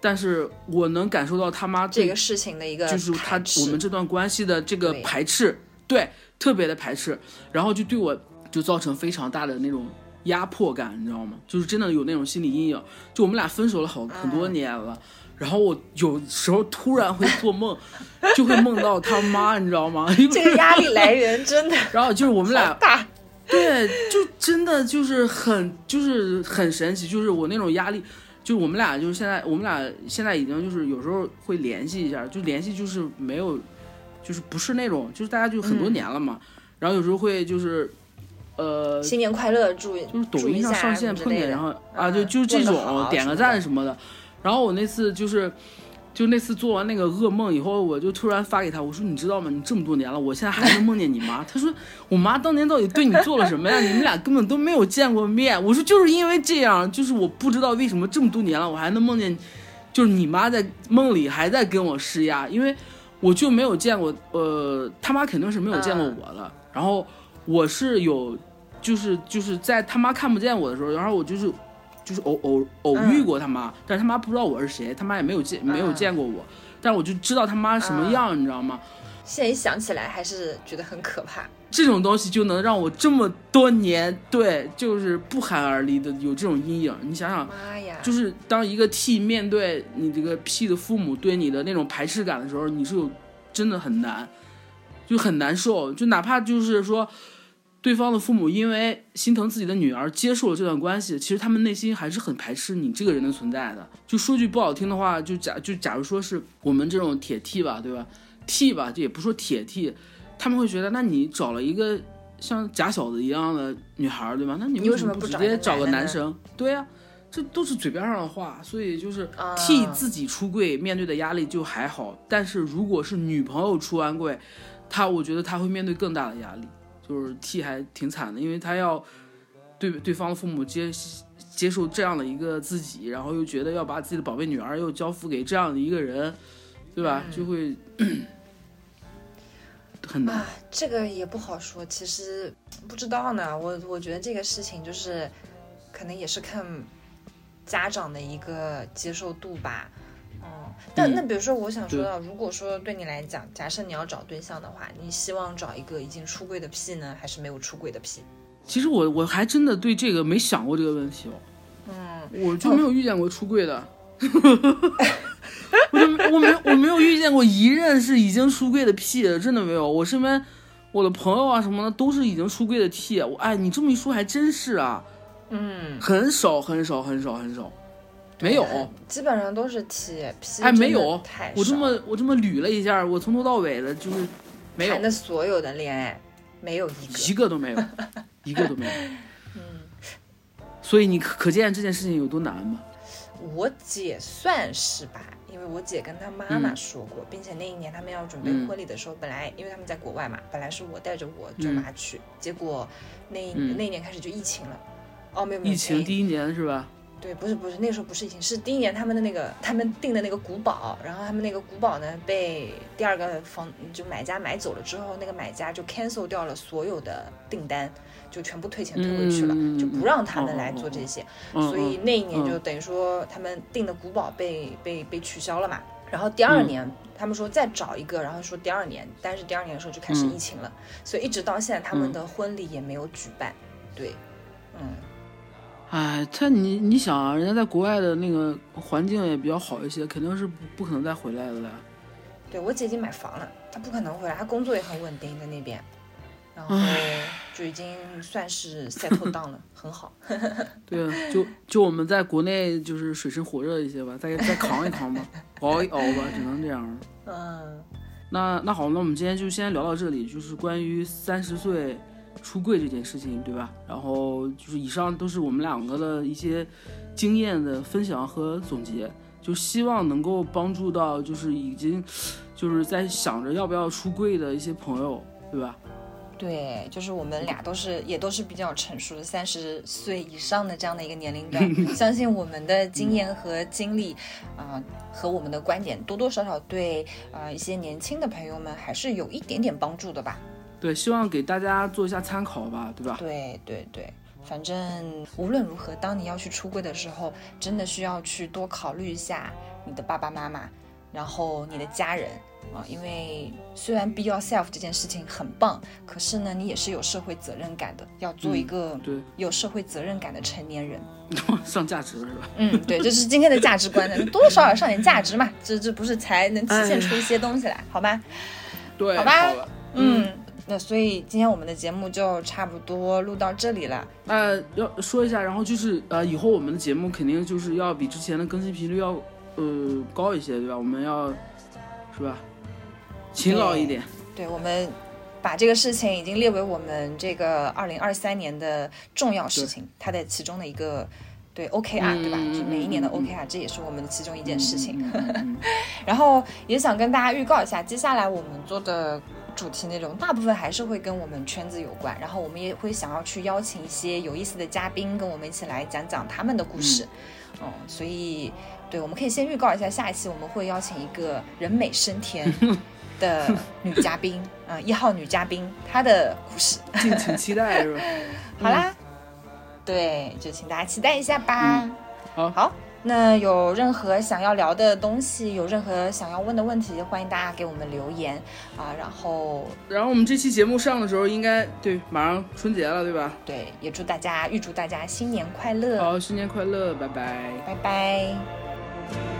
但是我能感受到他妈这个事情的一个就是他我们这段关系的这个排斥，对，特别的排斥，然后就对我就造成非常大的那种压迫感，你知道吗？就是真的有那种心理阴影。就我们俩分手了好很多年了，然后我有时候突然会做梦，[LAUGHS] 就会梦到他妈，你知道吗？[LAUGHS] 这个压力来源真的，[LAUGHS] 然后就是我们俩大，对，就真的就是很就是很神奇，就是我那种压力。就我们俩就是现在，我们俩现在已经就是有时候会联系一下，就联系就是没有，就是不是那种，就是大家就很多年了嘛。然后有时候会就是，呃，新年快乐，祝就是抖音上上线碰见，然后啊，就就这种点个赞什么的。然后我那次就是。就那次做完那个噩梦以后，我就突然发给他，我说：“你知道吗？你这么多年了，我现在还能梦见你妈。[LAUGHS] ”他说：“我妈当年到底对你做了什么呀？你们俩根本都没有见过面。”我说：“就是因为这样，就是我不知道为什么这么多年了，我还能梦见，就是你妈在梦里还在跟我施压，因为我就没有见过，呃，他妈肯定是没有见过我的。然后我是有，就是就是在他妈看不见我的时候，然后我就是。”就是偶偶偶遇过他妈，但是他妈不知道我是谁，他妈也没有见没有见过我，但我就知道他妈什么样，你知道吗？现在一想起来还是觉得很可怕。这种东西就能让我这么多年对，就是不寒而栗的有这种阴影。你想想，妈呀！就是当一个 T 面对你这个 P 的父母对你的那种排斥感的时候，你是有真的很难，就很难受，就哪怕就是说。对方的父母因为心疼自己的女儿，接受了这段关系，其实他们内心还是很排斥你这个人的存在的。就说句不好听的话，就假就假如说是我们这种铁 T 吧，对吧？T 吧，就也不说铁 T，他们会觉得，那你找了一个像假小子一样的女孩，对吧？那你为什么不直接找个男生？对呀，这都是嘴边上的话。所以就是 T 自己出柜面对的压力就还好，但是如果是女朋友出完柜，他我觉得他会面对更大的压力。就是替还挺惨的，因为他要对对方的父母接接受这样的一个自己，然后又觉得要把自己的宝贝女儿又交付给这样的一个人，对吧？就会 [CLEARS THROAT] 很难。这个也不好说，其实不知道呢。我我觉得这个事情就是可能也是看家长的一个接受度吧。那那比如说，我想说到，如果说对你来讲，假设你要找对象的话，你希望找一个已经出柜的 P 呢，还是没有出柜的 P？其实我我还真的对这个没想过这个问题哦。嗯，我就没有遇见过出柜的，[LAUGHS] 我就我没我没有遇见过一任是已经出柜的 P，真的没有。我身边我的朋友啊什么的都是已经出柜的 T。我哎，你这么一说还真是啊。嗯，很少很少很少很少。没有，基本上都是 T P。哎，没有，我这么我这么捋了一下，我从头到尾的就是没有谈的所有的恋爱，没有一个一个都没有，一个都没有。[LAUGHS] 嗯，[LAUGHS] 所以你可可见这件事情有多难吗？我姐算是吧，因为我姐跟她妈妈说过，并且那一年他们要准备婚礼的时候，本来因为他们在国外嘛，本来是我带着我舅妈去，结果那那一年开始就疫情了。哦，没有没有，疫情第一年是吧？对，不是不是，那个时候不是疫情，是第一年他们的那个他们订的那个古堡，然后他们那个古堡呢被第二个房就买家买走了之后，那个买家就 cancel 掉了所有的订单，就全部退钱退回去了，就不让他们来做这些，所以那一年就等于说他们订的古堡被被被取消了嘛。然后第二年他们说再找一个，然后说第二年，但是第二年的时候就开始疫情了，所以一直到现在他们的婚礼也没有举办。对，嗯。哎，他你你想啊，人家在国外的那个环境也比较好一些，肯定是不不可能再回来的了。对我姐已经买房了，她不可能回来，她工作也很稳定在那边，然后就已经算是 settle [LAUGHS] down 了，很好。[LAUGHS] 对啊，就就我们在国内就是水深火热一些吧，再再扛一扛吧，熬一熬吧，只能这样。嗯，那那好，那我们今天就先聊到这里，就是关于三十岁。出柜这件事情，对吧？然后就是以上都是我们两个的一些经验的分享和总结，就希望能够帮助到就是已经就是在想着要不要出柜的一些朋友，对吧？对，就是我们俩都是也都是比较成熟的三十岁以上的这样的一个年龄段，[LAUGHS] 相信我们的经验和经历啊和我们的观点多多少少对啊一些年轻的朋友们还是有一点点帮助的吧。对，希望给大家做一下参考吧，对吧？对对对，反正无论如何，当你要去出柜的时候，真的需要去多考虑一下你的爸爸妈妈，然后你的家人啊，因为虽然 be yourself 这件事情很棒，可是呢，你也是有社会责任感的，要做一个对有社会责任感的成年人。[LAUGHS] 上价值了是吧？嗯，对，这是今天的价值观，多多少少上点价值嘛，这这不是才能体现出一些东西来，好吧？对，好吧了，嗯，那所以今天我们的节目就差不多录到这里了。呃，要说一下，然后就是呃，以后我们的节目肯定就是要比之前的更新频率要呃高一些，对吧？我们要是吧，勤劳一点。对，我们把这个事情已经列为我们这个二零二三年的重要事情，它的其中的一个对 OKR，、对吧？每一年的 OKR，这也是我们的其中一件事情。[LAUGHS] 然后也想跟大家预告一下，接下来我们做的主题内容大部分还是会跟我们圈子有关，然后我们也会想要去邀请一些有意思的嘉宾，跟我们一起来讲讲他们的故事。嗯，所以对，我们可以先预告一下，下一期我们会邀请一个人美声甜的 [LAUGHS] 女嘉宾，嗯，一号女嘉宾，她的故事。嗯敬请期待是吧？[LAUGHS] 好啦，对，就请大家期待一下吧。嗯好好，那有任何想要聊的东西，有任何想要问的问题，欢迎大家给我们留言啊。然后，然后我们这期节目上的时候，应该对马上春节了，对吧？对，也祝大家预祝大家新年快乐，好，新年快乐，拜拜。拜拜。